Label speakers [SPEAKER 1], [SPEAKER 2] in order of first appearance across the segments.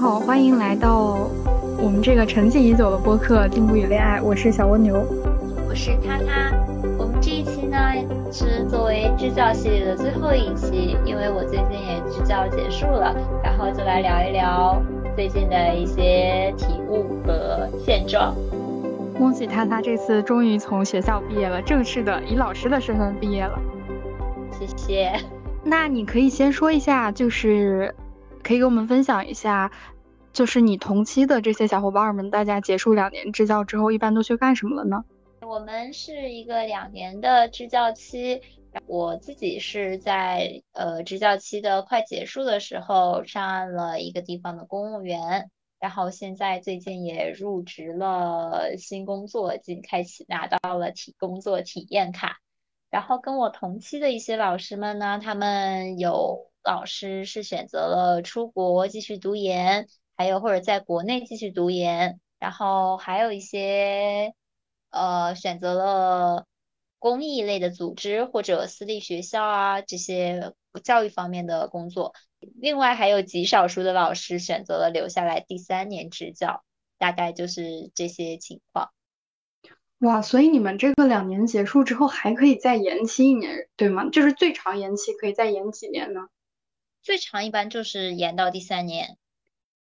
[SPEAKER 1] 好，欢迎来到我们这个沉寂已久的播客《进步与恋爱》，我是小蜗牛，
[SPEAKER 2] 我是他他。我们这一期呢是作为支教系列的最后一期，因为我最近也支教结束了，然后就来聊一聊最近的一些体悟和现状。
[SPEAKER 1] 恭喜他他这次终于从学校毕业了，正式的以老师的身份毕业了。
[SPEAKER 2] 谢谢。
[SPEAKER 1] 那你可以先说一下，就是可以给我们分享一下，就是你同期的这些小伙伴们，大家结束两年支教之后，一般都去干什么了呢？
[SPEAKER 2] 我们是一个两年的支教期，我自己是在呃支教期的快结束的时候上岸了一个地方的公务员，然后现在最近也入职了新工作，近开启拿到了体工作体验卡。然后跟我同期的一些老师们呢，他们有老师是选择了出国继续读研，还有或者在国内继续读研，然后还有一些呃选择了公益类的组织或者私立学校啊这些教育方面的工作。另外还有极少数的老师选择了留下来第三年执教，大概就是这些情况。
[SPEAKER 1] 哇，所以你们这个两年结束之后还可以再延期一年，对吗？就是最长延期可以再延几年呢？
[SPEAKER 2] 最长一般就是延到第三年。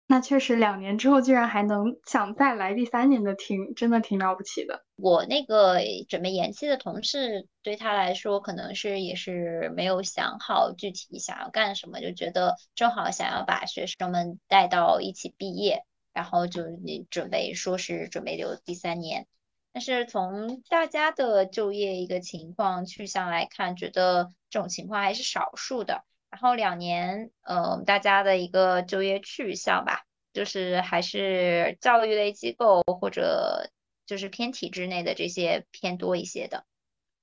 [SPEAKER 1] 那确实，两年之后居然还能想再来第三年的，挺真的挺了不起的。
[SPEAKER 2] 我那个准备延期的同事，对他来说可能是也是没有想好具体想要干什么，就觉得正好想要把学生们带到一起毕业，然后就准备说是准备留第三年。但是从大家的就业一个情况去向来看，觉得这种情况还是少数的。然后两年，呃，大家的一个就业去向吧，就是还是教育类机构或者就是偏体制内的这些偏多一些的。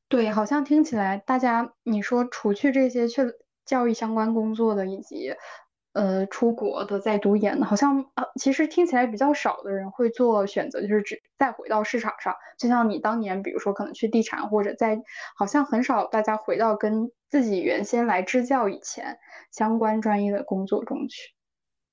[SPEAKER 1] 对，好像听起来大家你说除去这些去教育相关工作的以及。呃，出国的在读研的，好像啊，其实听起来比较少的人会做选择，就是只再回到市场上。就像你当年，比如说可能去地产，或者在，好像很少大家回到跟自己原先来支教以前相关专业的工作中去。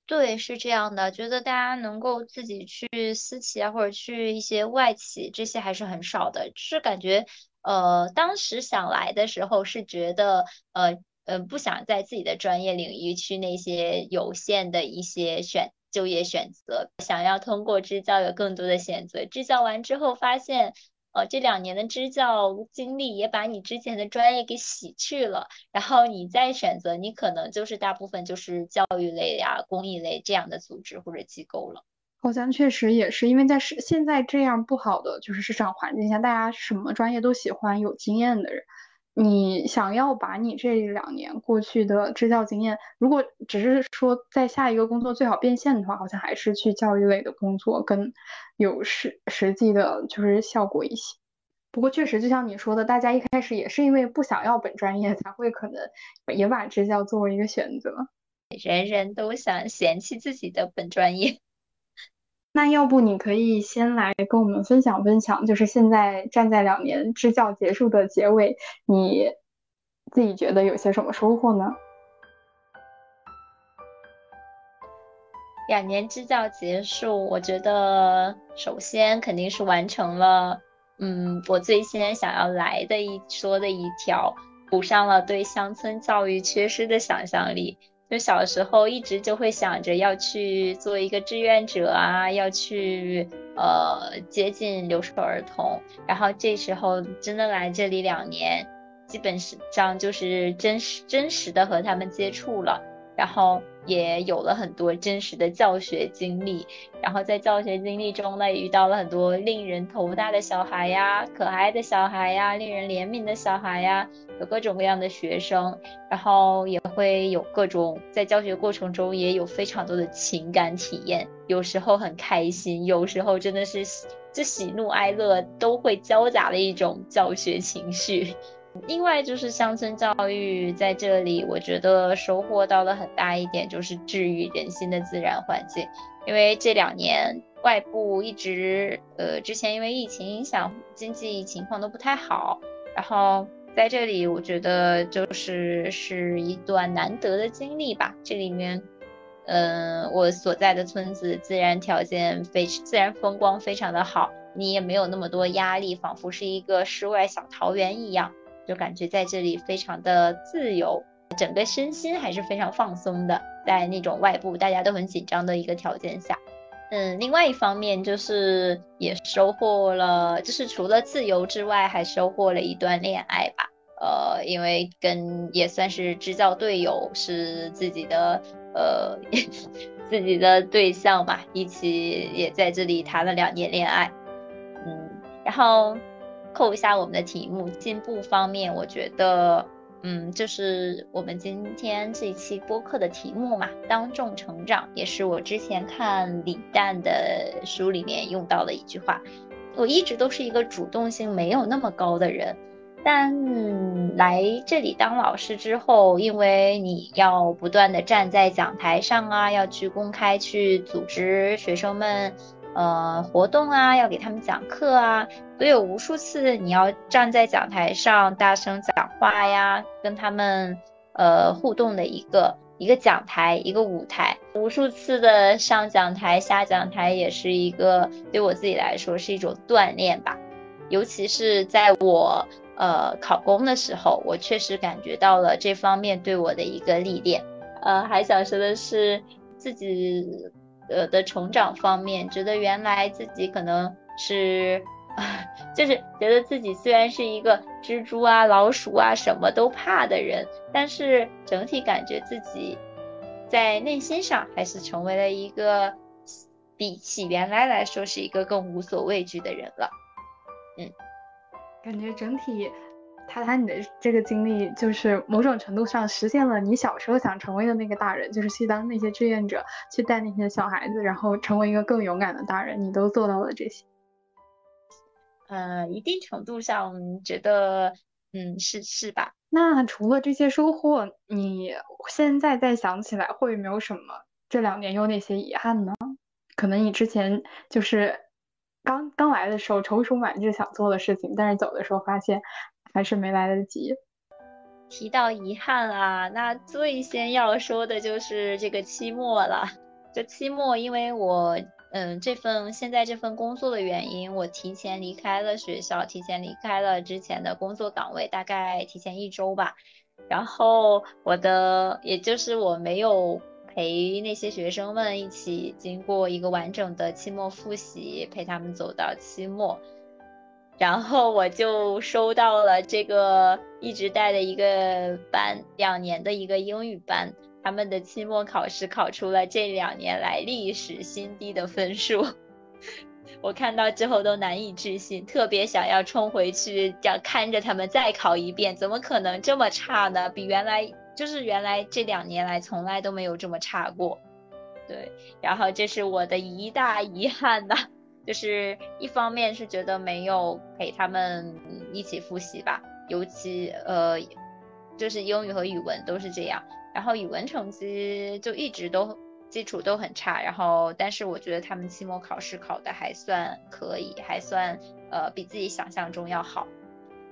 [SPEAKER 2] 对，是这样的，觉得大家能够自己去私企啊，或者去一些外企，这些还是很少的。是感觉，呃，当时想来的时候是觉得，呃。嗯，不想在自己的专业领域去那些有限的一些选就业选择，想要通过支教有更多的选择。支教完之后发现，呃，这两年的支教经历也把你之前的专业给洗去了，然后你再选择，你可能就是大部分就是教育类呀、公益类这样的组织或者机构了。
[SPEAKER 1] 好像确实也是，因为在市现在这样不好的就是市场环境下，大家什么专业都喜欢有经验的人。你想要把你这两年过去的支教经验，如果只是说在下一个工作最好变现的话，好像还是去教育类的工作更有实实际的，就是效果一些。不过确实，就像你说的，大家一开始也是因为不想要本专业，才会可能也把支教作为一个选择。
[SPEAKER 2] 人人都想嫌弃自己的本专业。
[SPEAKER 1] 那要不你可以先来跟我们分享分享，就是现在站在两年支教结束的结尾，你自己觉得有些什么收获呢？
[SPEAKER 2] 两年支教结束，我觉得首先肯定是完成了，嗯，我最先想要来的一说的一条，补上了对乡村教育缺失的想象力。就小时候一直就会想着要去做一个志愿者啊，要去呃接近留守儿童，然后这时候真的来这里两年，基本上就是真实真实的和他们接触了，然后。也有了很多真实的教学经历，然后在教学经历中呢，也遇到了很多令人头大的小孩呀、可爱的小孩呀、令人怜悯的小孩呀，有各种各样的学生，然后也会有各种在教学过程中也有非常多的情感体验，有时候很开心，有时候真的是这喜怒哀乐都会交杂的一种教学情绪。另外就是乡村教育在这里，我觉得收获到了很大一点，就是治愈人心的自然环境。因为这两年外部一直，呃，之前因为疫情影响，经济情况都不太好。然后在这里，我觉得就是是一段难得的经历吧。这里面嗯，我所在的村子自然条件非自然风光非常的好，你也没有那么多压力，仿佛是一个世外小桃源一样，就感觉在这里非常的自由，整个身心还是非常放松的，在那种外部大家都很紧张的一个条件下，嗯，另外一方面就是也收获了，就是除了自由之外，还收获了一段恋爱吧。呃，因为跟也算是支教队友，是自己的呃 自己的对象吧，一起也在这里谈了两年恋爱，嗯，然后扣一下我们的题目，进步方面，我觉得，嗯，就是我们今天这一期播客的题目嘛，当众成长，也是我之前看李诞的书里面用到的一句话。我一直都是一个主动性没有那么高的人。但来这里当老师之后，因为你要不断的站在讲台上啊，要去公开去组织学生们，呃，活动啊，要给他们讲课啊，所以有无数次你要站在讲台上大声讲话呀，跟他们呃互动的一个一个讲台一个舞台，无数次的上讲台下讲台也是一个对我自己来说是一种锻炼吧，尤其是在我。呃，考公的时候，我确实感觉到了这方面对我的一个历练。呃，还想说的是，自己呃的成长方面，觉得原来自己可能是，就是觉得自己虽然是一个蜘蛛啊、老鼠啊什么都怕的人，但是整体感觉自己在内心上还是成为了一个比起原来来说是一个更无所畏惧的人了。嗯。
[SPEAKER 1] 感觉整体谈谈你的这个经历，就是某种程度上实现了你小时候想成为的那个大人，就是去当那些志愿者，去带那些小孩子，然后成为一个更勇敢的大人。你都做到了这些。
[SPEAKER 2] 呃，一定程度上觉得，嗯，是是吧？
[SPEAKER 1] 那除了这些收获，你现在再想起来，会没有什么这两年有哪些遗憾呢？可能你之前就是。刚刚来的时候踌躇满志想做的事情，但是走的时候发现还是没来得及。
[SPEAKER 2] 提到遗憾啊，那最先要说的就是这个期末了。这期末，因为我嗯这份现在这份工作的原因，我提前离开了学校，提前离开了之前的工作岗位，大概提前一周吧。然后我的也就是我没有。陪那些学生们一起经过一个完整的期末复习，陪他们走到期末，然后我就收到了这个一直带的一个班两年的一个英语班，他们的期末考试考出了这两年来历史新低的分数，我看到之后都难以置信，特别想要冲回去，要看着他们再考一遍，怎么可能这么差呢？比原来。就是原来这两年来从来都没有这么差过，对，然后这是我的一大遗憾呐，就是一方面是觉得没有陪他们一起复习吧，尤其呃，就是英语和语文都是这样，然后语文成绩就一直都基础都很差，然后但是我觉得他们期末考试考的还算可以，还算呃比自己想象中要好，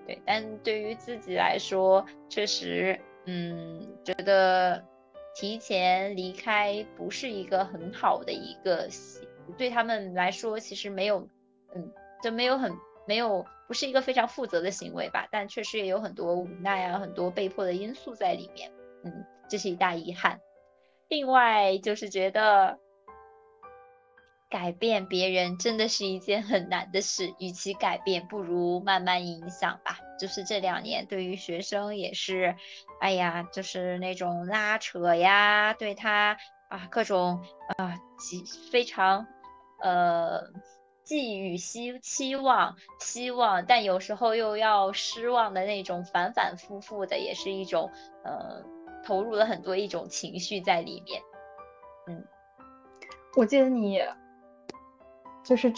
[SPEAKER 2] 对，但对于自己来说确实。嗯，觉得提前离开不是一个很好的一个，对他们来说其实没有，嗯，就没有很没有，不是一个非常负责的行为吧。但确实也有很多无奈啊，很多被迫的因素在里面。嗯，这是一大遗憾。另外就是觉得。改变别人真的是一件很难的事，与其改变，不如慢慢影响吧。就是这两年对于学生也是，哎呀，就是那种拉扯呀，对他啊各种啊寄非常呃寄予希期望希望，但有时候又要失望的那种反反复复的，也是一种呃投入了很多一种情绪在里面。嗯，
[SPEAKER 1] 我记得你。就是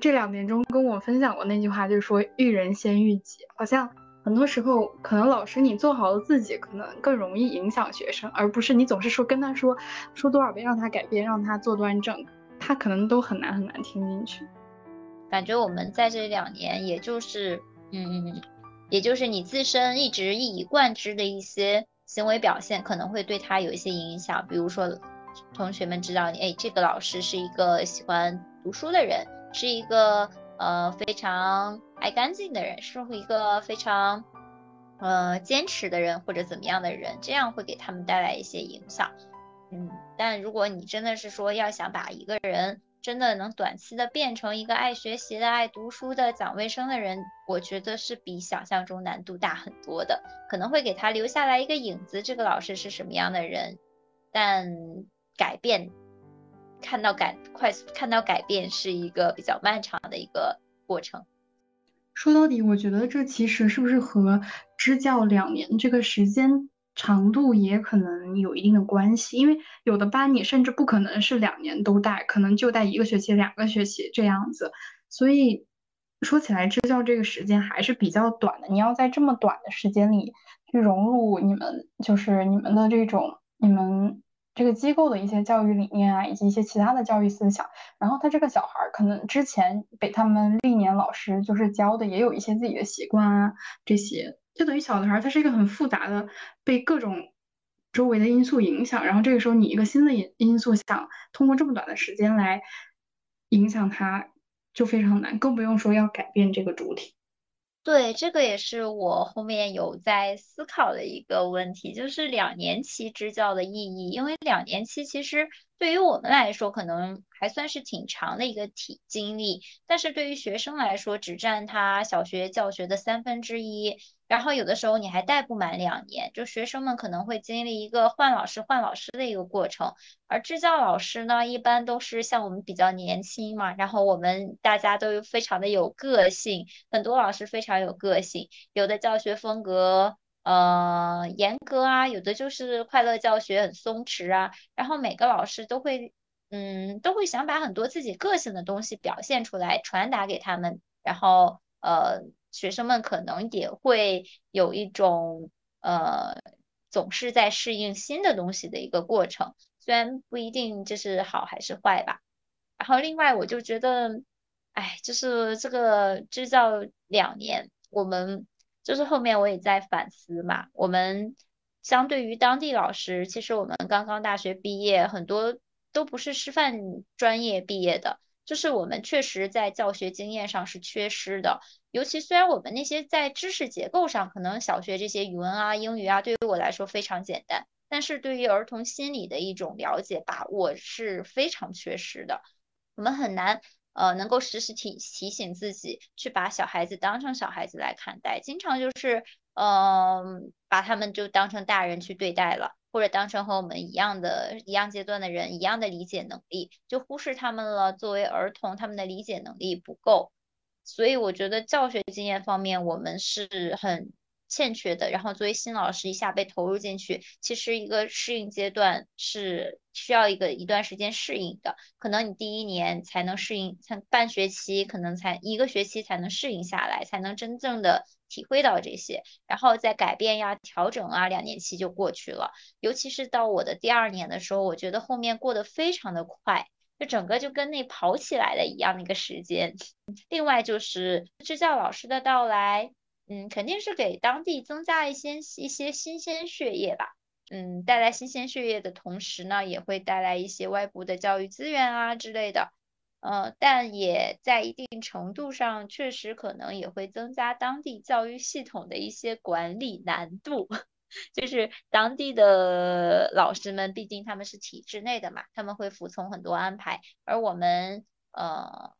[SPEAKER 1] 这两年中跟我分享过那句话，就是说育人先育己。好像很多时候，可能老师你做好了自己，可能更容易影响学生，而不是你总是说跟他说说多少遍让他改变，让他做端正，他可能都很难很难听进去。
[SPEAKER 2] 感觉我们在这两年，也就是嗯，也就是你自身一直一以贯之的一些行为表现，可能会对他有一些影响，比如说。同学们知道你，哎，这个老师是一个喜欢读书的人，是一个呃非常爱干净的人，是一个非常呃坚持的人或者怎么样的人，这样会给他们带来一些影响。嗯，但如果你真的是说要想把一个人真的能短期的变成一个爱学习的、爱读书的、讲卫生的人，我觉得是比想象中难度大很多的，可能会给他留下来一个影子，这个老师是什么样的人，但改变，看到改快速看到改变是一个比较漫长的一个过程。
[SPEAKER 1] 说到底，我觉得这其实是不是和支教两年这个时间？长度也可能有一定的关系，因为有的班你甚至不可能是两年都带，可能就带一个学期、两个学期这样子。所以说起来，支教这个时间还是比较短的。你要在这么短的时间里去融入你们，就是你们的这种你们这个机构的一些教育理念啊，以及一些其他的教育思想。然后他这个小孩可能之前被他们历年老师就是教的，也有一些自己的习惯啊这些。就等于小的孩，他是一个很复杂的，被各种周围的因素影响。然后这个时候，你一个新的因因素想通过这么短的时间来影响他，就非常难，更不用说要改变这个主体。
[SPEAKER 2] 对，这个也是我后面有在思考的一个问题，就是两年期支教的意义。因为两年期其实对于我们来说，可能还算是挺长的一个体经历，但是对于学生来说，只占他小学教学的三分之一。然后有的时候你还带不满两年，就学生们可能会经历一个换老师换老师的一个过程，而支教老师呢，一般都是像我们比较年轻嘛，然后我们大家都非常的有个性，很多老师非常有个性，有的教学风格呃严格啊，有的就是快乐教学很松弛啊，然后每个老师都会嗯都会想把很多自己个性的东西表现出来，传达给他们，然后呃。学生们可能也会有一种呃，总是在适应新的东西的一个过程，虽然不一定这是好还是坏吧。然后另外我就觉得，哎，就是这个支教两年，我们就是后面我也在反思嘛。我们相对于当地老师，其实我们刚刚大学毕业，很多都不是师范专业毕业的。就是我们确实在教学经验上是缺失的，尤其虽然我们那些在知识结构上，可能小学这些语文啊、英语啊，对于我来说非常简单，但是对于儿童心理的一种了解把握是非常缺失的。我们很难呃能够时时提提醒自己去把小孩子当成小孩子来看待，经常就是嗯把他们就当成大人去对待了。或者当成和我们一样的一样阶段的人，一样的理解能力，就忽视他们了。作为儿童，他们的理解能力不够，所以我觉得教学经验方面我们是很欠缺的。然后作为新老师一下被投入进去，其实一个适应阶段是需要一个一段时间适应的。可能你第一年才能适应，才半学期，可能才一个学期才能适应下来，才能真正的。体会到这些，然后再改变呀、调整啊，两年期就过去了。尤其是到我的第二年的时候，我觉得后面过得非常的快，就整个就跟那跑起来的一样的一个时间。另外就是支教老师的到来，嗯，肯定是给当地增加一些一些新鲜血液吧。嗯，带来新鲜血液的同时呢，也会带来一些外部的教育资源啊之类的。呃，但也在一定程度上，确实可能也会增加当地教育系统的一些管理难度。就是当地的老师们，毕竟他们是体制内的嘛，他们会服从很多安排，而我们呃，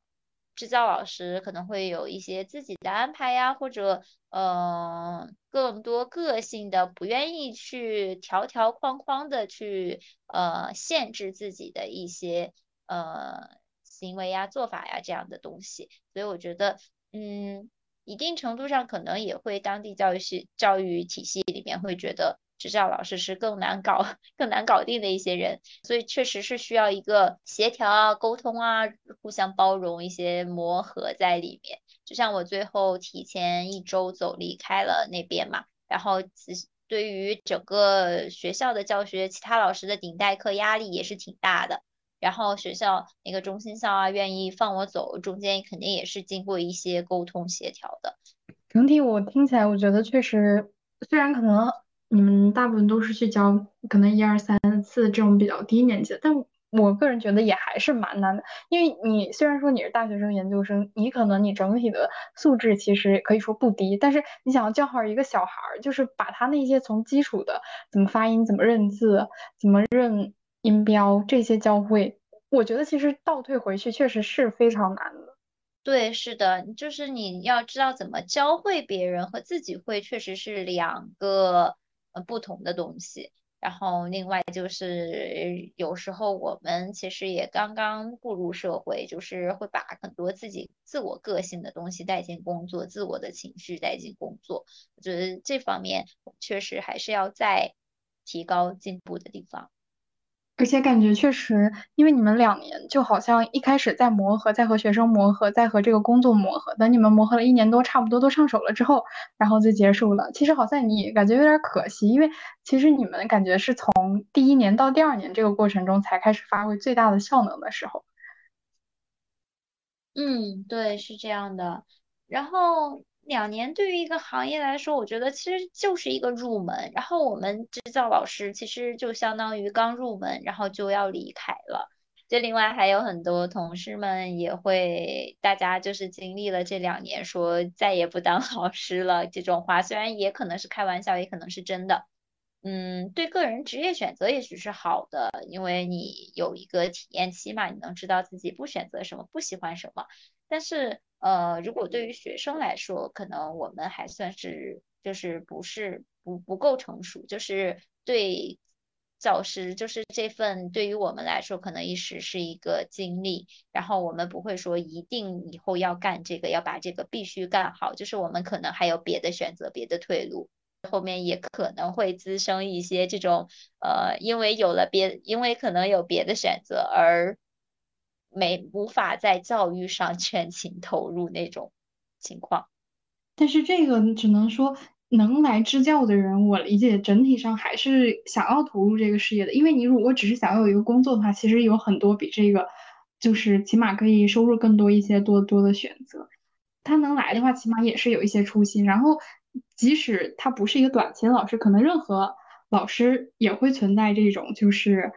[SPEAKER 2] 支教老师可能会有一些自己的安排呀，或者呃，更多个性的，不愿意去条条框框的去呃限制自己的一些呃。行为呀、做法呀这样的东西，所以我觉得，嗯，一定程度上可能也会当地教育系教育体系里面会觉得支教老师是更难搞、更难搞定的一些人，所以确实是需要一个协调啊、沟通啊、互相包容一些磨合在里面。就像我最后提前一周走离开了那边嘛，然后对于整个学校的教学，其他老师的顶代课压力也是挺大的。然后学校那个中心校啊，愿意放我走，中间肯定也是经过一些沟通协调的。
[SPEAKER 1] 整体我听起来，我觉得确实，虽然可能你们大部分都是去教可能一二三四这种比较低年级的，但我个人觉得也还是蛮难的，因为你虽然说你是大学生、研究生，你可能你整体的素质其实可以说不低，但是你想要教好一个小孩儿，就是把他那些从基础的怎么发音、怎么认字、怎么认音标这些教会，我觉得其实倒退回去确实是非常难的。
[SPEAKER 2] 对，是的，就是你要知道怎么教会别人和自己会确实是两个不同的东西。然后另外就是有时候我们其实也刚刚步入社会，就是会把很多自己自我个性的东西带进工作，自我的情绪带进工作。我觉得这方面确实还是要再提高进步的地方。
[SPEAKER 1] 而且感觉确实，因为你们两年就好像一开始在磨合，在和学生磨合，在和这个工作磨合，等你们磨合了一年多，差不多都上手了之后，然后就结束了。其实好像你感觉有点可惜，因为其实你们感觉是从第一年到第二年这个过程中才开始发挥最大的效能的时候。
[SPEAKER 2] 嗯，对，是这样的。然后。两年对于一个行业来说，我觉得其实就是一个入门。然后我们制造老师其实就相当于刚入门，然后就要离开了。就另外还有很多同事们也会，大家就是经历了这两年说再也不当 老师了这种话，虽然也可能是开玩笑，也可能是真的。嗯，对个人职业选择也许是好的，因为你有一个体验期嘛，你能知道自己不选择什么，不喜欢什么。但是。呃，如果对于学生来说，可能我们还算是就是不是不不够成熟，就是对教师就是这份对于我们来说，可能一时是一个经历，然后我们不会说一定以后要干这个，要把这个必须干好，就是我们可能还有别的选择，别的退路，后面也可能会滋生一些这种呃，因为有了别，因为可能有别的选择而。没无法在教育上全情投入那种情况，
[SPEAKER 1] 但是这个只能说能来支教的人，我理解整体上还是想要投入这个事业的。因为你如果只是想要有一个工作的话，其实有很多比这个就是起码可以收入更多一些多多的选择。他能来的话，起码也是有一些初心。然后即使他不是一个短期的老师，可能任何老师也会存在这种就是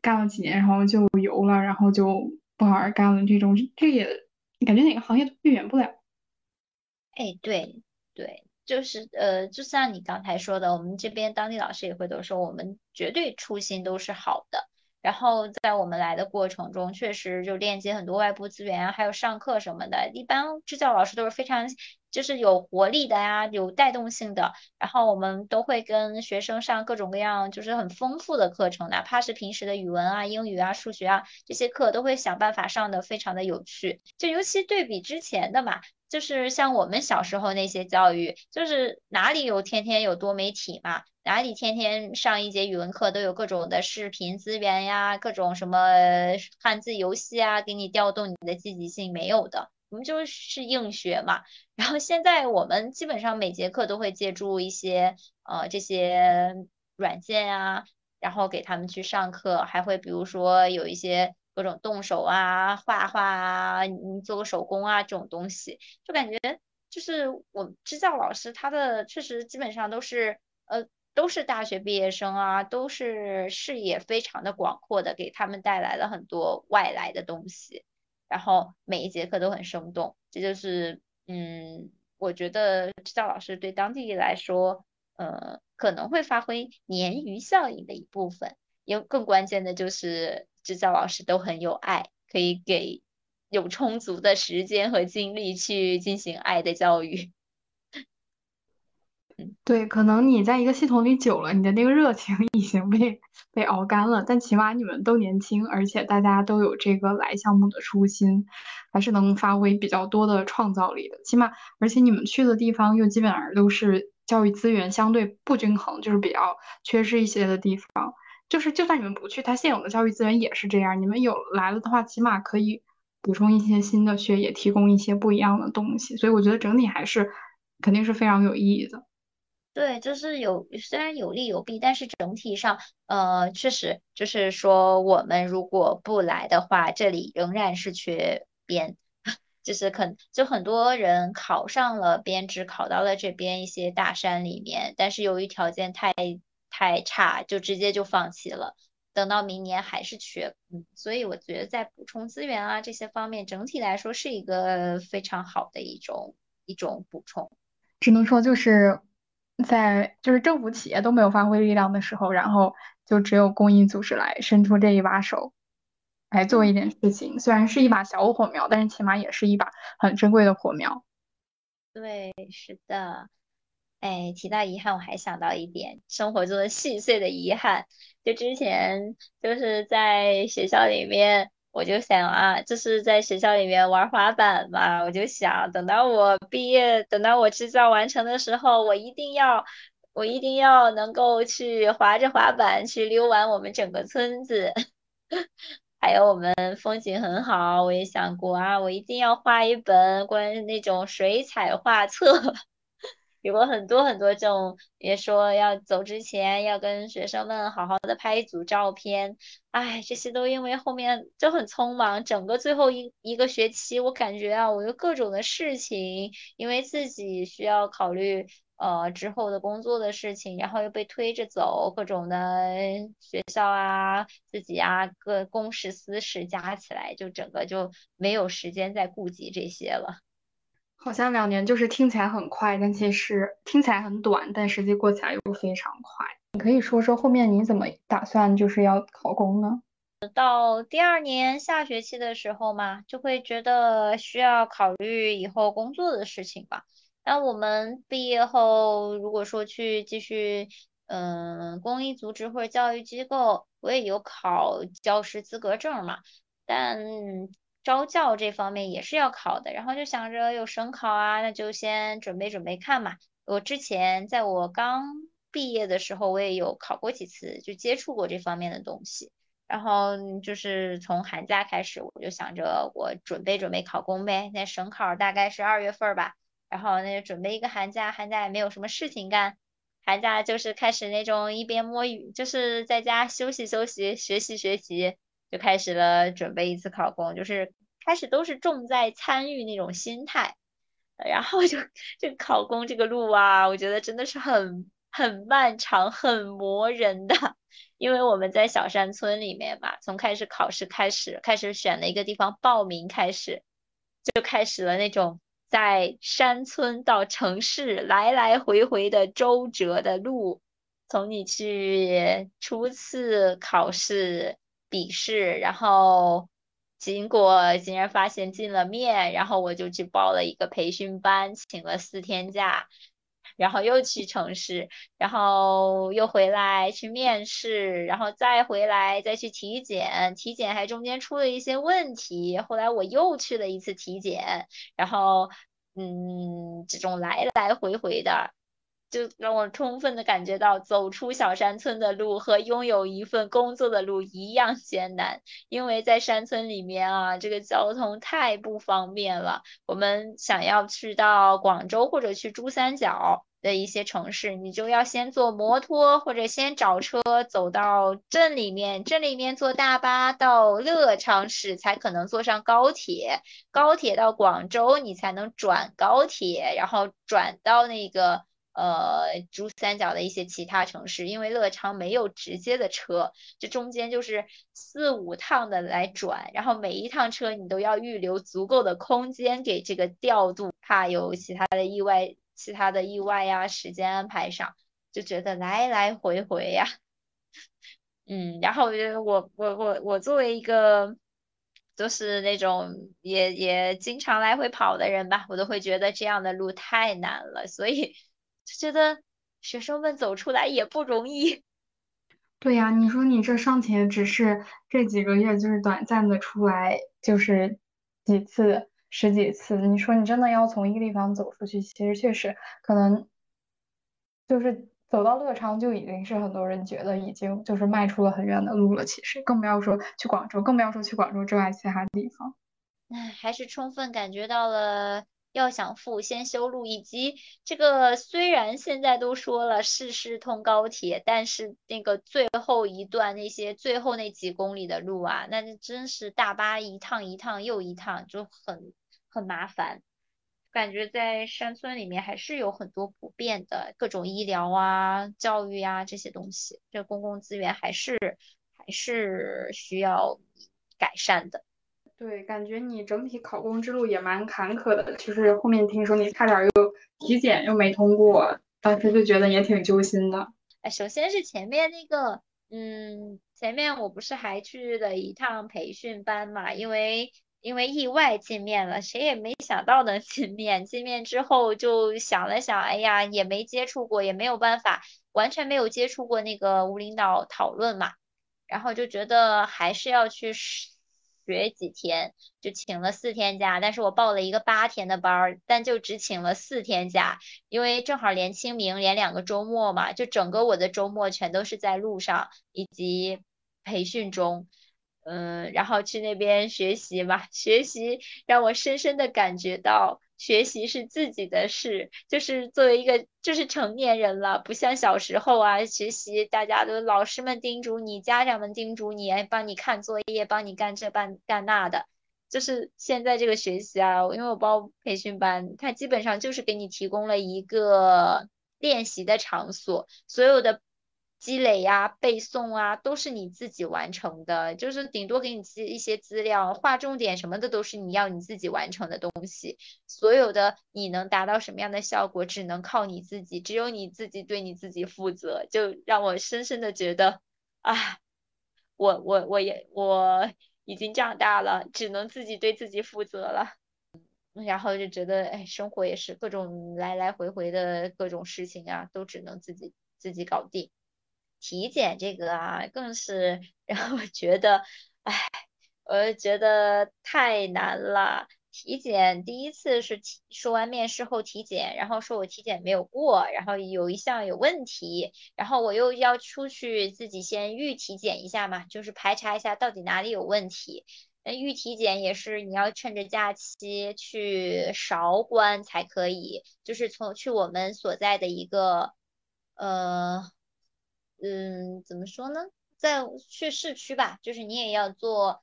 [SPEAKER 1] 干了几年然后就游了，然后就。不好好干了，这种这也感觉哪个行业都避免不了。
[SPEAKER 2] 哎，对对，就是呃，就像你刚才说的，我们这边当地老师也会都说，我们绝对初心都是好的。然后在我们来的过程中，确实就链接很多外部资源啊，还有上课什么的。一般支教老师都是非常就是有活力的呀，有带动性的。然后我们都会跟学生上各种各样就是很丰富的课程，哪怕是平时的语文啊、英语啊、数学啊这些课，都会想办法上的非常的有趣。就尤其对比之前的嘛。就是像我们小时候那些教育，就是哪里有天天有多媒体嘛，哪里天天上一节语文课都有各种的视频资源呀，各种什么汉字游戏啊，给你调动你的积极性，没有的，我们就是硬学嘛。然后现在我们基本上每节课都会借助一些呃这些软件啊，然后给他们去上课，还会比如说有一些。各种动手啊，画画啊，你做个手工啊，这种东西，就感觉就是我们支教老师，他的确实基本上都是呃都是大学毕业生啊，都是视野非常的广阔的，给他们带来了很多外来的东西，然后每一节课都很生动，这就是嗯，我觉得支教老师对当地来说，呃，可能会发挥鲶鱼效应的一部分，也更关键的就是。支教老师都很有爱，可以给有充足的时间和精力去进行爱的教育。
[SPEAKER 1] 对，可能你在一个系统里久了，你的那个热情已经被被熬干了。但起码你们都年轻，而且大家都有这个来项目的初心，还是能发挥比较多的创造力的。起码，而且你们去的地方又基本上都是教育资源相对不均衡，就是比较缺失一些的地方。就是，就算你们不去，它现有的教育资源也是这样。你们有来了的话，起码可以补充一些新的学，也提供一些不一样的东西。所以我觉得整体还是肯定是非常有意义的。
[SPEAKER 2] 对，就是有虽然有利有弊，但是整体上，呃，确实就是说，我们如果不来的话，这里仍然是缺编。就是可就很多人考上了编制，考到了这边一些大山里面，但是由于条件太太差，就直接就放弃了。等到明年还是缺，嗯，所以我觉得在补充资源啊这些方面，整体来说是一个非常好的一种一种补充。
[SPEAKER 1] 只能说就是在就是政府企业都没有发挥力量的时候，然后就只有公益组织来伸出这一把手，来做一点事情。虽然是一把小火苗，但是起码也是一把很珍贵的火苗。
[SPEAKER 2] 对，是的。哎，提到遗憾，我还想到一点生活中的细碎的遗憾。就之前就是在学校里面，我就想啊，就是在学校里面玩滑板嘛，我就想等到我毕业，等到我制造完成的时候，我一定要，我一定要能够去滑着滑板去溜完我们整个村子。还有我们风景很好，我也想过啊，我一定要画一本关于那种水彩画册。有过很多很多这种，也说要走之前要跟学生们好好的拍一组照片，哎，这些都因为后面就很匆忙，整个最后一一个学期，我感觉啊，我有各种的事情，因为自己需要考虑呃之后的工作的事情，然后又被推着走，各种的学校啊，自己啊，各公事私事加起来，就整个就没有时间再顾及这些了。
[SPEAKER 1] 好像两年就是听起来很快，但其实听起来很短，但实际过起来又非常快。你可以说说后面你怎么打算就是要考公呢？
[SPEAKER 2] 到第二年下学期的时候嘛，就会觉得需要考虑以后工作的事情吧。那我们毕业后，如果说去继续，嗯，公益组织或者教育机构，我也有考教师资格证嘛，但。招教这方面也是要考的，然后就想着有省考啊，那就先准备准备看嘛。我之前在我刚毕业的时候，我也有考过几次，就接触过这方面的东西。然后就是从寒假开始，我就想着我准备准备考公呗。那省考大概是二月份吧，然后那就准备一个寒假，寒假也没有什么事情干，寒假就是开始那种一边摸鱼，就是在家休息休息，学习学习。就开始了准备一次考公，就是开始都是重在参与那种心态，然后就这考公这个路啊，我觉得真的是很很漫长、很磨人的，因为我们在小山村里面嘛，从开始考试开始，开始选了一个地方报名开始，就开始了那种在山村到城市来来回回的周折的路，从你去初次考试。笔试，然后结果竟然发现进了面，然后我就去报了一个培训班，请了四天假，然后又去城市，然后又回来去面试，然后再回来再去体检，体检还中间出了一些问题，后来我又去了一次体检，然后嗯，这种来来回回的。就让我充分的感觉到，走出小山村的路和拥有一份工作的路一样艰难。因为在山村里面啊，这个交通太不方便了。我们想要去到广州或者去珠三角的一些城市，你就要先坐摩托或者先找车走到镇里面，镇里面坐大巴到乐昌市才可能坐上高铁，高铁到广州你才能转高铁，然后转到那个。呃，珠三角的一些其他城市，因为乐昌没有直接的车，这中间就是四五趟的来转，然后每一趟车你都要预留足够的空间给这个调度，怕有其他的意外，其他的意外呀，时间安排上就觉得来来回回呀，嗯，然后我觉得我我我我作为一个就是那种也也经常来回跑的人吧，我都会觉得这样的路太难了，所以。就觉得学生们走出来也不容易。
[SPEAKER 1] 对呀，你说你这尚且只是这几个月，就是短暂的出来，就是几次、十几次。你说你真的要从一个地方走出去，其实确实可能就是走到乐昌就已经是很多人觉得已经就是迈出了很远的路了。其实更不要说去广州，更不要说去广州之外其他地方。
[SPEAKER 2] 唉，还是充分感觉到了。要想富，先修路。以及这个，虽然现在都说了市市通高铁，但是那个最后一段那些最后那几公里的路啊，那真是大巴一趟一趟又一趟，就很很麻烦。感觉在山村里面还是有很多不便的各种医疗啊、教育啊这些东西，这公共资源还是还是需要改善的。
[SPEAKER 1] 对，感觉你整体考公之路也蛮坎坷的，就是后面听说你差点又体检又没通过，当时就觉得也挺揪心的。
[SPEAKER 2] 哎，首先是前面那个，嗯，前面我不是还去了一趟培训班嘛，因为。因为意外见面了，谁也没想到能 见面。见面之后就想了想，哎呀，也没接触过，也没有办法，完全没有接触过那个无领导讨论嘛。然后就觉得还是要去学几天，就请了四天假。但是我报了一个八天的班儿，但就只请了四天假，因为正好连清明连两个周末嘛，就整个我的周末全都是在路上以及培训中。嗯，然后去那边学习嘛，学习让我深深的感觉到，学习是自己的事，就是作为一个就是成年人了，不像小时候啊，学习大家都老师们叮嘱你，家长们叮嘱你，帮你看作业，帮你干这办干那的，就是现在这个学习啊，因为我报培训班，它基本上就是给你提供了一个练习的场所，所有的。积累呀、背诵啊，都是你自己完成的，就是顶多给你记一些资料、划重点什么的，都是你要你自己完成的东西。所有的你能达到什么样的效果，只能靠你自己，只有你自己对你自己负责。就让我深深的觉得，啊，我我我也我已经长大了，只能自己对自己负责了。然后就觉得，哎，生活也是各种来来回回的各种事情啊，都只能自己自己搞定。体检这个啊，更是 让我觉得，唉，我觉得太难了。体检第一次是体说完面试后体检，然后说我体检没有过，然后有一项有问题，然后我又要出去自己先预体检一下嘛，就是排查一下到底哪里有问题。那预体检也是你要趁着假期去韶关才可以，就是从去我们所在的一个呃。嗯，怎么说呢？在去市区吧，就是你也要坐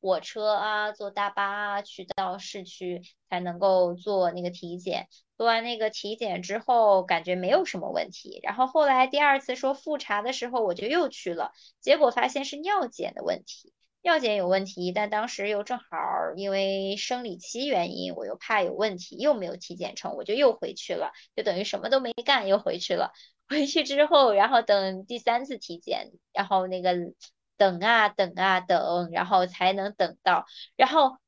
[SPEAKER 2] 火车啊，坐大巴啊，去到市区才能够做那个体检。做完那个体检之后，感觉没有什么问题。然后后来第二次说复查的时候，我就又去了，结果发现是尿检的问题，尿检有问题。但当时又正好因为生理期原因，我又怕有问题，又没有体检成，我就又回去了，就等于什么都没干，又回去了。回去之后，然后等第三次体检，然后那个等啊等啊等，然后才能等到，然后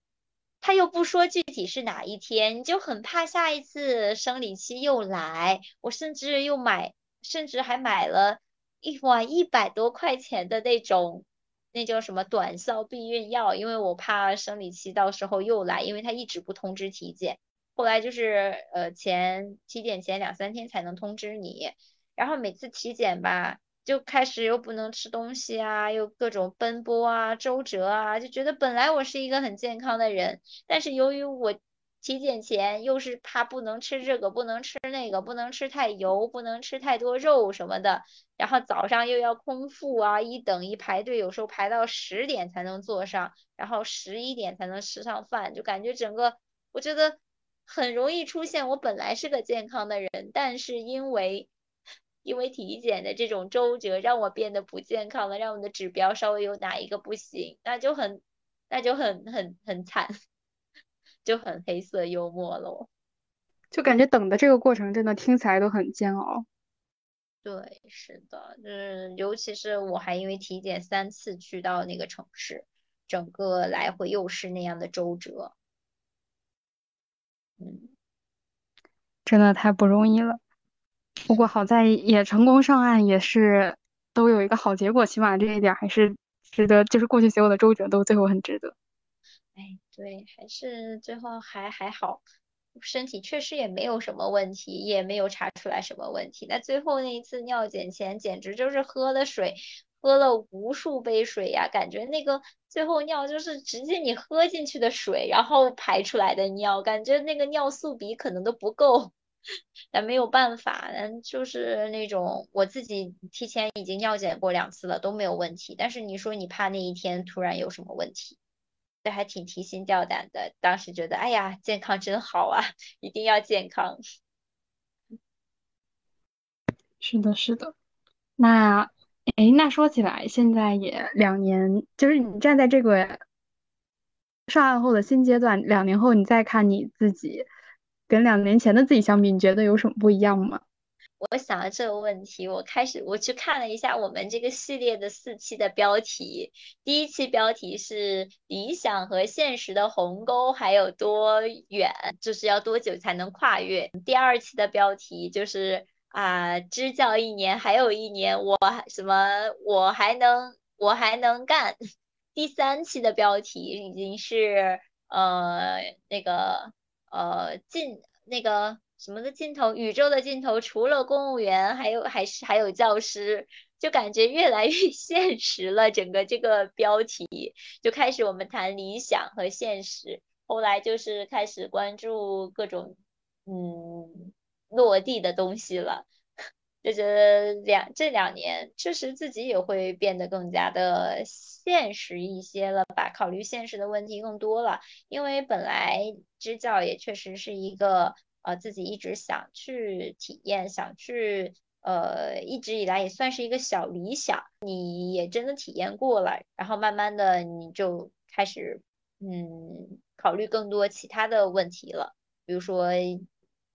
[SPEAKER 2] 他又不说具体是哪一天，你就很怕下一次生理期又来。我甚至又买，甚至还买了一碗一百多块钱的那种，那叫什么短效避孕药，因为我怕生理期到时候又来，因为他一直不通知体检，后来就是呃前体检前两三天才能通知你。然后每次体检吧，就开始又不能吃东西啊，又各种奔波啊、周折啊，就觉得本来我是一个很健康的人，但是由于我体检前又是怕不能吃这个、不能吃那个、不能吃太油、不能吃太多肉什么的，然后早上又要空腹啊，一等一排队，有时候排到十点才能坐上，然后十一点才能吃上饭，就感觉整个我觉得很容易出现我本来是个健康的人，但是因为。因为体检的这种周折，让我变得不健康了，让我的指标稍微有哪一个不行，那就很，那就很很很惨，就很黑色幽默了。
[SPEAKER 1] 就感觉等的这个过程真的听起来都很煎熬。
[SPEAKER 2] 对，是的，就是尤其是我还因为体检三次去到那个城市，整个来回又是那样的周折。嗯，
[SPEAKER 1] 真的太不容易了。不过好在也成功上岸，也是都有一个好结果，起码这一点还是值得，就是过去所有的周折都最后很值得。
[SPEAKER 2] 哎，对，还是最后还还好，身体确实也没有什么问题，也没有查出来什么问题。那最后那一次尿检前，简直就是喝了水，喝了无数杯水呀，感觉那个最后尿就是直接你喝进去的水，然后排出来的尿，感觉那个尿素比可能都不够。但没有办法，嗯，就是那种我自己提前已经尿检过两次了，都没有问题。但是你说你怕那一天突然有什么问题，这还挺提心吊胆的。当时觉得，哎呀，健康真好啊，一定要健康。
[SPEAKER 1] 是的，是的。那，哎，那说起来，现在也两年，就是你站在这个上岸后的新阶段，两年后你再看你自己，跟两年前的自己相比，你觉得有什么不一样吗？
[SPEAKER 2] 我想了这个问题，我开始我去看了一下我们这个系列的四期的标题。第一期标题是理想和现实的鸿沟还有多远，就是要多久才能跨越。第二期的标题就是啊，支教一年还有一年，我什么我还能我还能干。第三期的标题已经是呃那个呃尽那个。什么的尽头？宇宙的尽头，除了公务员，还有还是还有教师，就感觉越来越 现实了。整个这个标题就开始我们谈理想和现实，后来就是开始关注各种嗯落地的东西了。就觉得两这两年确实自己也会变得更加的现实一些了吧，考虑现实的问题更多了。因为本来支教也确实是一个。呃，自己一直想去体验，想去，呃，一直以来也算是一个小理想。你也真的体验过了，然后慢慢的你就开始，嗯，考虑更多其他的问题了，比如说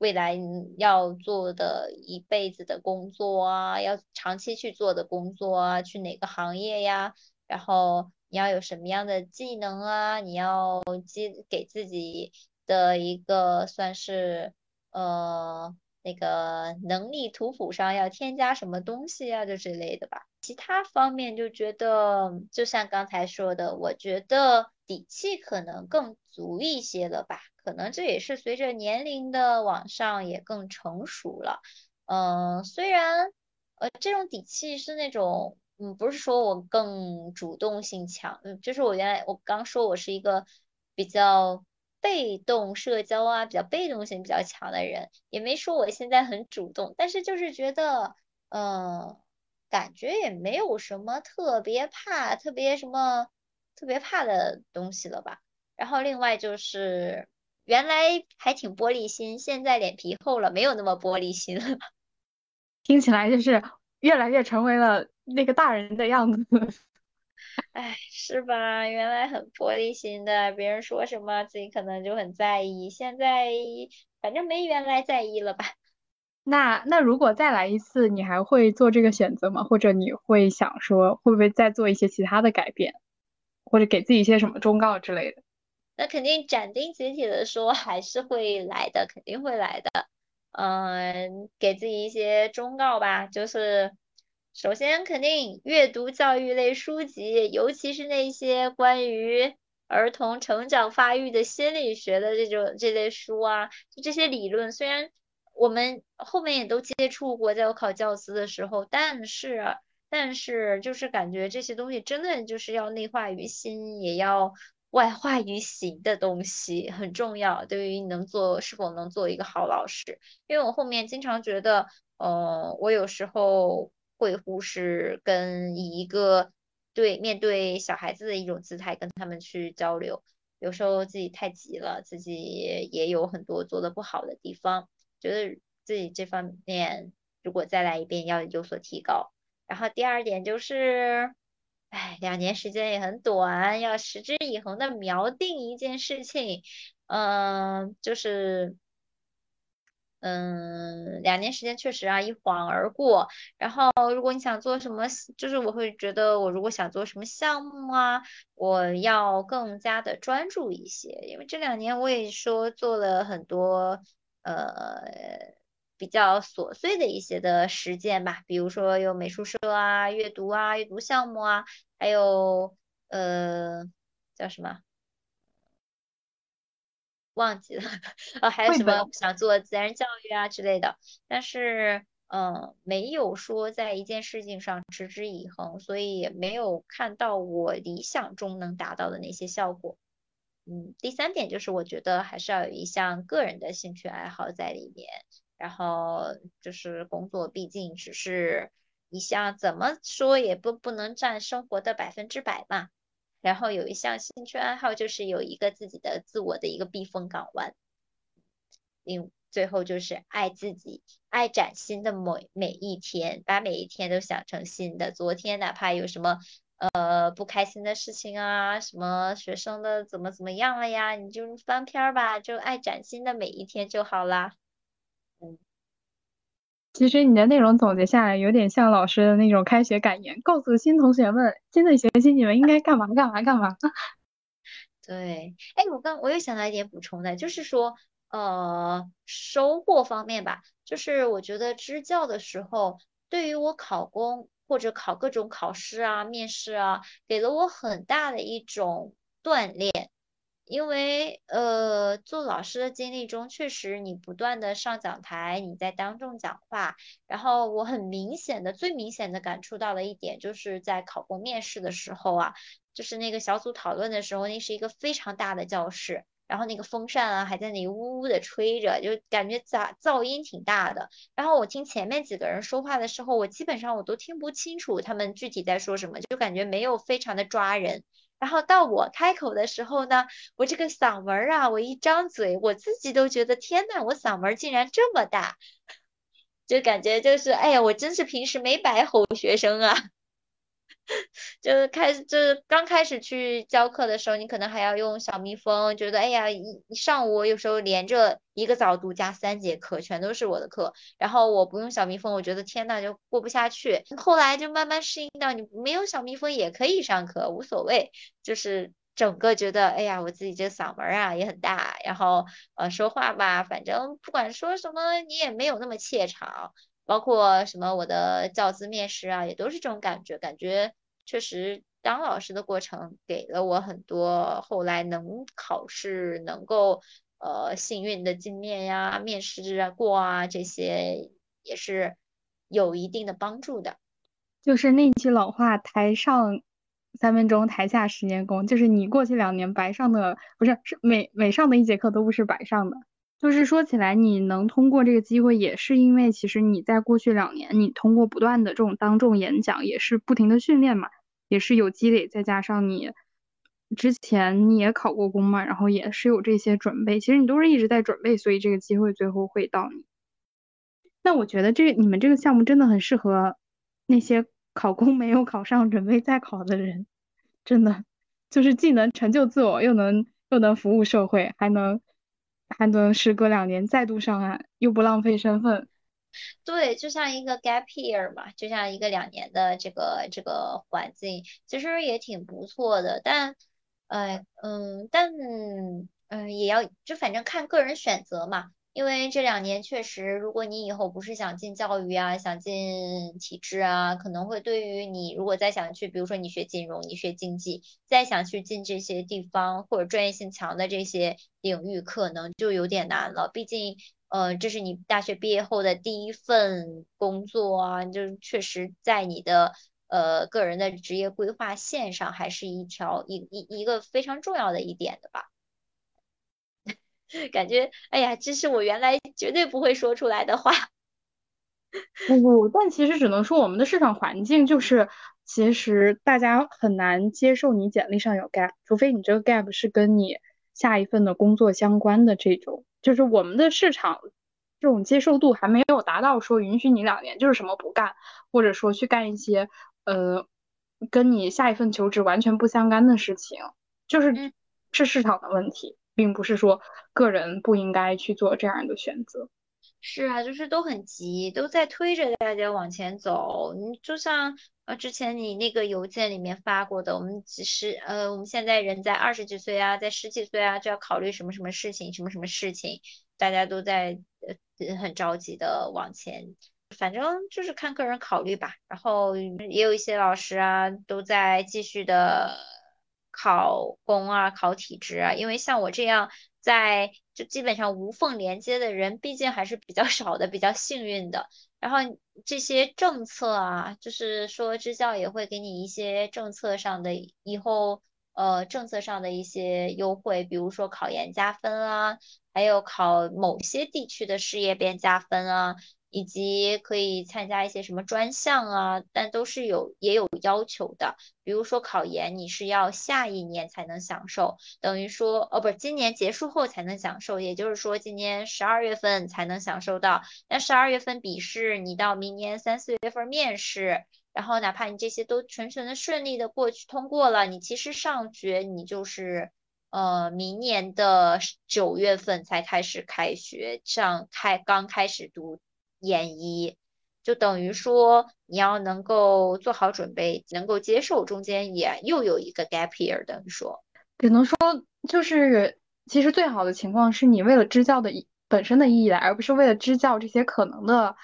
[SPEAKER 2] 未来要做的一辈子的工作啊，要长期去做的工作啊，去哪个行业呀？然后你要有什么样的技能啊？你要积给自己的一个算是。呃，那个能力图谱上要添加什么东西啊，就这类的吧。其他方面就觉得，就像刚才说的，我觉得底气可能更足一些了吧。可能这也是随着年龄的往上也更成熟了。嗯，虽然呃这种底气是那种，嗯，不是说我更主动性强，嗯，就是我原来我刚说我是一个比较。被动社交啊，比较被动性比较强的人，也没说我现在很主动，但是就是觉得，嗯，感觉也没有什么特别怕、特别什么特别怕的东西了吧。然后另外就是，原来还挺玻璃心，现在脸皮厚了，没有那么玻璃心了。
[SPEAKER 1] 听起来就是越来越成为了那个大人的样子。
[SPEAKER 2] 哎，是吧？原来很玻璃心的，别人说什么自己可能就很在意，现在反正没原来在意了吧？
[SPEAKER 1] 那那如果再来一次，你还会做这个选择吗？或者你会想说，会不会再做一些其他的改变，或者给自己一些什么忠告之类的？
[SPEAKER 2] 那肯定斩钉截铁的说，还是会来的，肯定会来的。嗯，给自己一些忠告吧，就是。首先，肯定阅读教育类书籍，尤其是那些关于儿童成长发育的心理学的这种这类书啊，就这些理论，虽然我们后面也都接触过，在我考教资的时候，但是但是就是感觉这些东西真的就是要内化于心，也要外化于形的东西，很重要，对于你能做是否能做一个好老师。因为我后面经常觉得，呃，我有时候。会忽视跟以一个对面对小孩子的一种姿态跟他们去交流，有时候自己太急了，自己也有很多做的不好的地方，觉得自己这方面如果再来一遍要有所提高。然后第二点就是，哎，两年时间也很短，要持之以恒的锚定一件事情，嗯，就是。嗯，两年时间确实啊，一晃而过。然后，如果你想做什么，就是我会觉得，我如果想做什么项目啊，我要更加的专注一些。因为这两年我也说做了很多呃比较琐碎的一些的实践吧，比如说有美术社啊、阅读啊、阅读项目啊，还有呃叫什么？忘记了，啊，还有什么想做自然教育啊之类的，但是，嗯，没有说在一件事情上持之以恒，所以也没有看到我理想中能达到的那些效果。嗯，第三点就是我觉得还是要有一项个人的兴趣爱好在里面，然后就是工作毕竟只是一项怎么说也不不能占生活的百分之百嘛。然后有一项兴趣爱好就是有一个自己的自我的一个避风港湾。另最后就是爱自己，爱崭新的每每一天，把每一天都想成新的。昨天哪怕有什么呃不开心的事情啊，什么学生的怎么怎么样了呀，你就翻篇儿吧，就爱崭新的每一天就好啦。
[SPEAKER 1] 其实你的内容总结下来，有点像老师的那种开学感言，告诉新同学们，新的学期你们应该干嘛干嘛干嘛。
[SPEAKER 2] 对，哎，我刚我又想到一点补充的，就是说，呃，收获方面吧，就是我觉得支教的时候，对于我考公或者考各种考试啊、面试啊，给了我很大的一种锻炼。因为呃，做老师的经历中，确实你不断的上讲台，你在当众讲话，然后我很明显的、最明显的感触到了一点，就是在考公面试的时候啊，就是那个小组讨论的时候，那是一个非常大的教室，然后那个风扇啊还在那里呜呜的吹着，就感觉噪噪音挺大的。然后我听前面几个人说话的时候，我基本上我都听不清楚他们具体在说什么，就感觉没有非常的抓人。然后到我开口的时候呢，我这个嗓门啊，我一张嘴，我自己都觉得天呐，我嗓门竟然这么大，就感觉就是，哎呀，我真是平时没白吼学生啊。就是开始，就是刚开始去教课的时候，你可能还要用小蜜蜂，觉得哎呀，一一上午有时候连着一个早读加三节课，全都是我的课，然后我不用小蜜蜂，我觉得天呐，就过不下去。后来就慢慢适应到你没有小蜜蜂也可以上课，无所谓，就是整个觉得哎呀，我自己这嗓门啊也很大，然后呃说话吧，反正不管说什么你也没有那么怯场。包括什么我的教资面试啊，也都是这种感觉，感觉确实当老师的过程给了我很多，后来能考试能够呃幸运的进面呀，面试啊过啊这些也是有一定的帮助的。
[SPEAKER 1] 就是那句老话，台上三分钟，台下十年功，就是你过去两年白上的不是是每每上的一节课都不是白上的。就是说起来，你能通过这个机会，也是因为其实你在过去两年，你通过不断的这种当众演讲，也是不停的训练嘛，也是有积累，再加上你之前你也考过公嘛，然后也是有这些准备，其实你都是一直在准备，所以这个机会最后会到你。那我觉得这你们这个项目真的很适合那些考公没有考上，准备再考的人，真的就是既能成就自我，又能又能服务社会，还能。还能时隔两年再度上岸，又不浪费身份。
[SPEAKER 2] 对，就像一个 gap year 嘛，就像一个两年的这个这个环境，其实也挺不错的。但，呃，嗯，但，嗯，也要就反正看个人选择嘛。因为这两年确实，如果你以后不是想进教育啊，想进体制啊，可能会对于你如果再想去，比如说你学金融，你学经济，再想去进这些地方或者专业性强的这些领域，可能就有点难了。毕竟，呃，这是你大学毕业后的第一份工作啊，就是确实在你的呃个人的职业规划线上，还是一条一一一个非常重要的一点的吧。感觉，哎呀，这是我原来绝对不会说出来的话。
[SPEAKER 1] 不不，但其实只能说我们的市场环境就是，其实大家很难接受你简历上有 gap，除非你这个 gap 是跟你下一份的工作相关的这种。就是我们的市场这种接受度还没有达到说允许你两年就是什么不干，或者说去干一些呃跟你下一份求职完全不相干的事情，就是是市场的问题。并不是说个人不应该去做这样的选择，
[SPEAKER 2] 是啊，就是都很急，都在推着大家往前走。你就像呃之前你那个邮件里面发过的，我们其实呃我们现在人在二十几岁啊，在十几岁啊就要考虑什么什么事情，什么什么事情，大家都在呃很着急的往前。反正就是看个人考虑吧。然后也有一些老师啊都在继续的。考公啊，考体制啊，因为像我这样在就基本上无缝连接的人，毕竟还是比较 少的，比较幸运的。然后这些政策啊，就是说支教也会给你一些政策上的以后呃政策上的一些优惠，比如说考研加分啊，还有考某些地区的事业编加分啊，以及可以参加一些什么专项啊，但都是有也有要求的。比如说考研，你是要下一年才能享受，等于说哦，不是今年结束后才能享受，也就是说今年十二月份才能享受到。那十二月份笔试，你到明年三四月份面试，然后哪怕你这些都纯纯的顺利的过去通过了，你其实上学你就是呃明年的九月份才开始开学，上开刚开始读。演一，就等于说你要能够做好准备，能够接受中间也又有一个 gap year，等于说，
[SPEAKER 1] 只能说就是其实最好的情况是你为了支教的本身的意义来，而不是为了支教这些可能的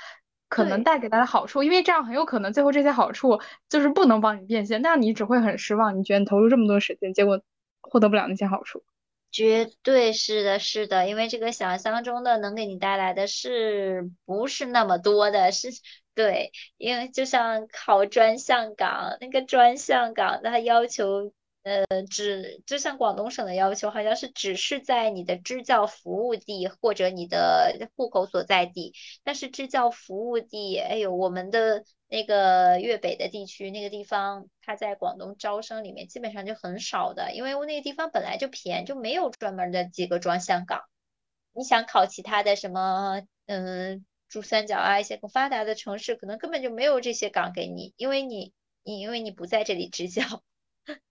[SPEAKER 1] 可能带给他的好处，因为这样很有可能最后这些好处就是不能帮你变现，那样你只会很失望，你觉得你投入这么多时间，结果获得不了那些好处。
[SPEAKER 2] 绝对是的，是的，因为这个想象中的能给你带来的是不是那么多的？是，对，因为就像考专项岗，那个专项岗它要求。呃，只就像广东省的要求，好像是只是在你的支教服务地或者你的户口所在地。但是支教服务地，哎呦，我们的那个粤北的地区那个地方，它在广东招生里面基本上就很少的，因为那个地方本来就偏，就没有专门的几个专项岗。你想考其他的什么，嗯，珠三角啊一些更发达的城市，可能根本就没有这些岗给你，因为你你因为你不在这里支教。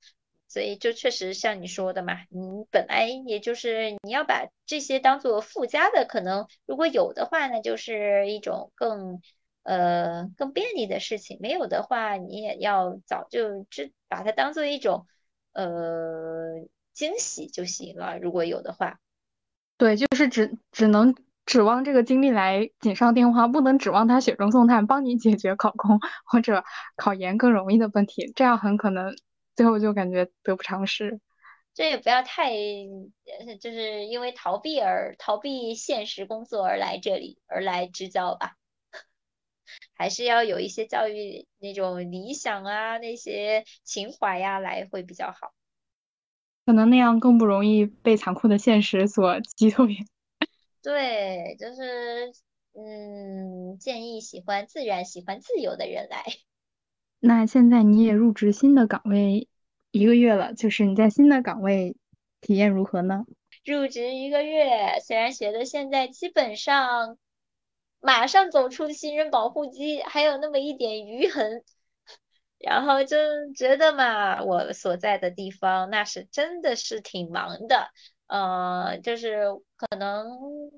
[SPEAKER 2] 所以就确实像你说的嘛，你本来也就是你要把这些当做附加的，可能如果有的话呢，就是一种更呃更便利的事情；没有的话，你也要早就知把它当做一种呃惊喜就行了。如果有的话，
[SPEAKER 1] 对，就是只只能指望这个经历来锦上添花，不能指望他雪中送炭，帮你解决考公或者考研更容易的问题，这样很可能。最后就感觉得不偿失，
[SPEAKER 2] 这也不要太，就是因为逃避而逃避现实工作而来这里而来支教吧，还是要有一些教育那种理想啊，那些情怀呀来会比较好，
[SPEAKER 1] 可能那样更不容易被残酷的现实所 击退。
[SPEAKER 2] 对，就是嗯，建议喜欢自然、喜欢自由的人来。
[SPEAKER 1] 那现在你也入职新的岗位一个月了，就是你在新的岗位体验如何呢？
[SPEAKER 2] 入职一个月，虽然学的现在基本上马上走出新人保护机，还有那么一点余痕，然后就觉得嘛，我所在的地方那是真的是挺忙的。呃，就是可能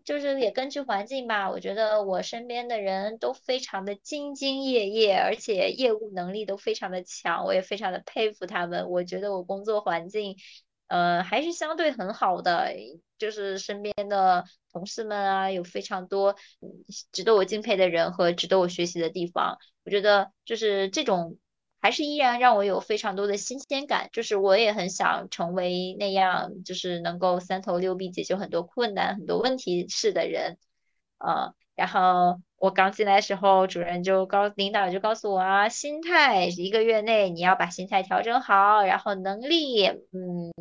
[SPEAKER 2] 就是也根据环境吧，我觉得我身边的人都非常的兢兢业业，而且业务能力都非常的强，我也非常的佩服他们。我觉得我工作环境，呃，还是相对很好的，就是身边的同事们啊，有非常多值得我敬佩的人和值得我学习的地方。我觉得就是这种。还是依然让我有非常多的新鲜感，就是我也很想成为那样，就是能够三头六臂解决很多困难、很多问题事的人，呃，然后。我刚进来的时候，主任就告领导就告诉我啊，心态一个月内你要把心态调整好，然后能力，嗯，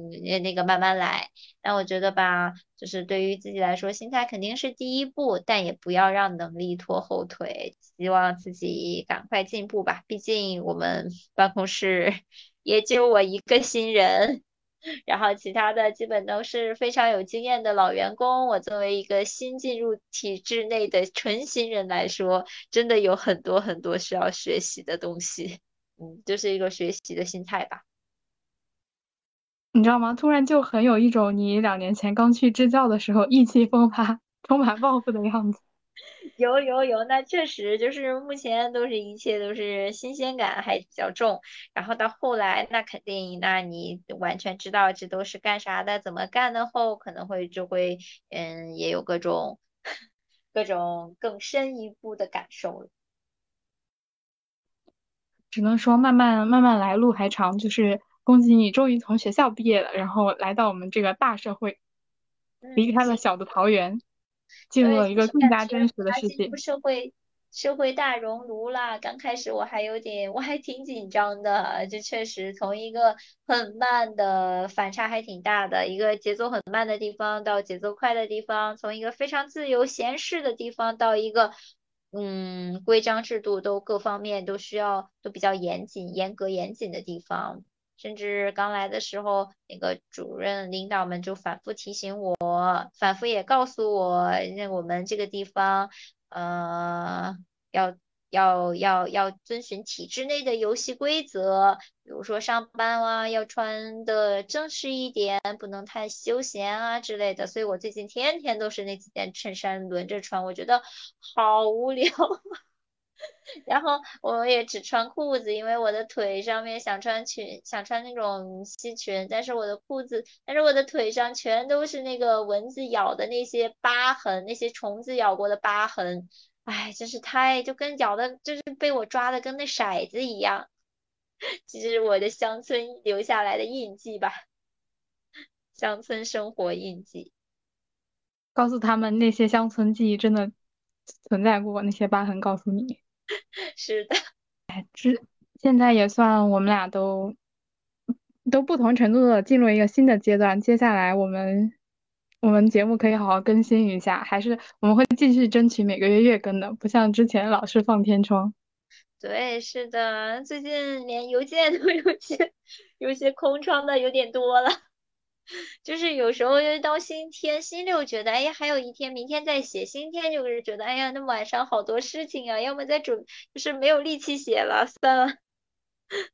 [SPEAKER 2] 那个慢慢来。那我觉得吧，就是对于自己来说，心态肯定是第一步，但也不要让能力拖后腿。希望自己赶快进步吧，毕竟我们办公室 也就我一个新人。然后其他的基本都是非常有经验的老员工。我作为一个新进入体制内的纯新人来说，真的有很多很多需要学习的东西。嗯，就是一个学习的心态吧。
[SPEAKER 1] 你知道吗？突然就很有一种你两年前刚去支教的时候意气风发、充满抱负的样子。
[SPEAKER 2] 有有有，那确实就是目前都是一切都是新鲜感还比较重，然后到后来那肯定，那你完全知道这都是干啥的，怎么干的后，可能会就会嗯也有各种各种更深一步的感受了。
[SPEAKER 1] 只能说慢慢慢慢来，路还长。就是恭喜你终于从学校毕业了，然后来到我们这个大社会，离开了小的桃园。进入了一个更加真实的世界。
[SPEAKER 2] 社会社会大熔炉啦，刚开始我还有点，我还挺紧张的。就确实从一个很慢的反差还挺大的，一个节奏很慢的地方到节奏快的地方，从一个非常自由闲适的地方到一个嗯，规章制度都各方面都需要都比较严谨、严格、严谨的地方。甚至刚来的时候，那个主任领导们就反复提醒我，反复也告诉我，那我们这个地方，呃，要要要要遵循体制内的游戏规则，比如说上班啊要穿的正式一点，不能太休闲啊之类的。所以我最近天天都是那几件衬衫轮着穿，我觉得好无聊。然后我也只穿裤子，因为我的腿上面想穿裙，想穿那种西裙，但是我的裤子，但是我的腿上全都是那个蚊子咬的那些疤痕，那些虫子咬过的疤痕，哎，真是太就跟咬的，就是被我抓的跟那骰子一样，这是我的乡村留下来的印记吧，乡村生活印记。
[SPEAKER 1] 告诉他们那些乡村记忆真的存在过，那些疤痕告诉你。
[SPEAKER 2] 是的，
[SPEAKER 1] 哎，这现在也算我们俩都都不同程度的进入一个新的阶段。接下来我们我们节目可以好好更新一下，还是我们会继续争取每个月月更的，不像之前老是放天窗。
[SPEAKER 2] 对，是的，最近连邮件都有些 有些空窗的有点多了。就是有时候就到星期天，星期六觉得哎呀还有一天，明天再写；星期天就是觉得哎呀那晚上好多事情啊，要么再准就是没有力气写了，算了。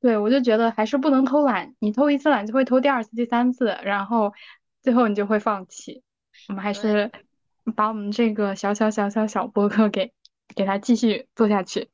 [SPEAKER 1] 对，我就觉得还是不能偷懒，你偷一次懒就会偷第二次、第三次，然后最后你就会放弃。我们还是把我们这个小小小小小播客给给它继续做下去。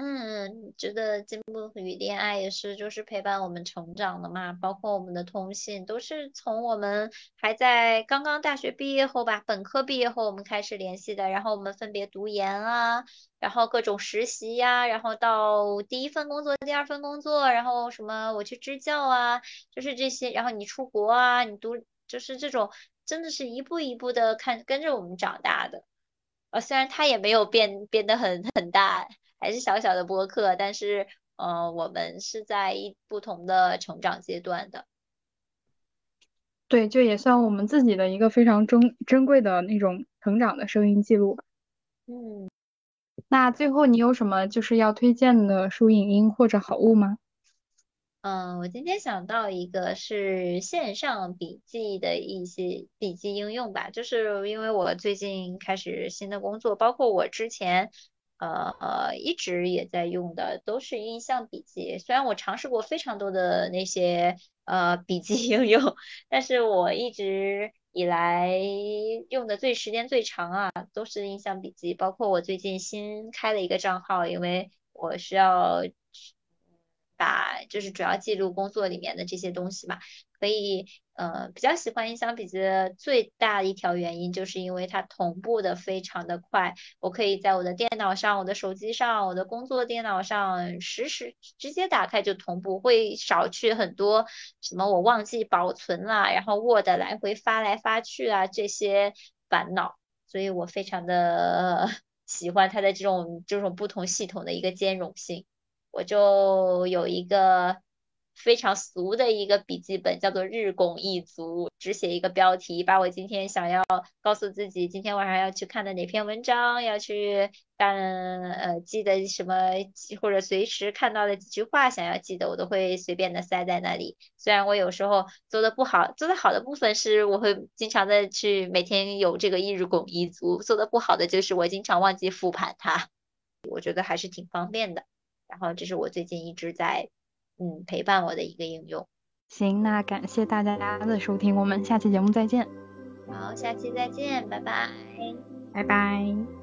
[SPEAKER 2] 嗯，觉得进步与恋爱也是，就是陪伴我们成长的嘛。包括我们的通信，都是从我们还在刚刚大学毕业后吧，本科毕业后我们开始联系的。然后我们分别读研啊，然后各种实习呀，然后到第一份工作、第二份工作，然后什么我去支教啊，就是这些。然后你出国啊，你读，就是这种，真的是一步一步的看跟着我们长大的。呃，虽然他也没有变变得很很大。还是小小的播客，但是，呃，我们是在一不同的成长阶段的。
[SPEAKER 1] 对，就也算我们自己的一个非常珍珍贵的那种成长的声音记录。
[SPEAKER 2] 嗯，
[SPEAKER 1] 那最后你有什么就是要推荐的书影音或者好物吗？
[SPEAKER 2] 嗯，我今天想到一个是线上笔记的一些笔记应用吧，就是因为我最近开始新的工作，包括我之前。呃呃，一直也在用的都是印象笔记。虽然我尝试过非常多的那些呃笔记应用，但是我一直以来用的最时间最长啊，都是印象笔记。包括我最近新开了一个账号，因为我需要把就是主要记录工作里面的这些东西嘛。可以，呃，比较喜欢印象笔记的最大一条原因，就是因为它同步的非常的快。我可以在我的电脑上、我的手机上、我的工作电脑上实时直接打开就同步，会少去很多什么我忘记保存了，然后 Word 来回发来发去啊这些烦恼。所以我非常的 喜欢它的这种这种不同系统的一个兼容性。我就有一个。非常俗的一个笔记本，叫做日拱一卒，只写一个标题，把我今天想要告诉自己今天晚上要去看的哪篇文章，要去干呃记得什么，或者随时看到的几句话想要记得，我都会随便的塞在那里。虽然我有时候做的不好，做的好的部分是我会经常的去每天有这个一日拱一卒，做的不好的就是我经常忘记复盘它。我觉得还是挺方便的。然后这是我最近一直在。嗯，陪伴我的一个应用。
[SPEAKER 1] 行，那感谢大家的收听，我们下期节目再见。
[SPEAKER 2] 好，下期再见，拜拜，
[SPEAKER 1] 拜拜。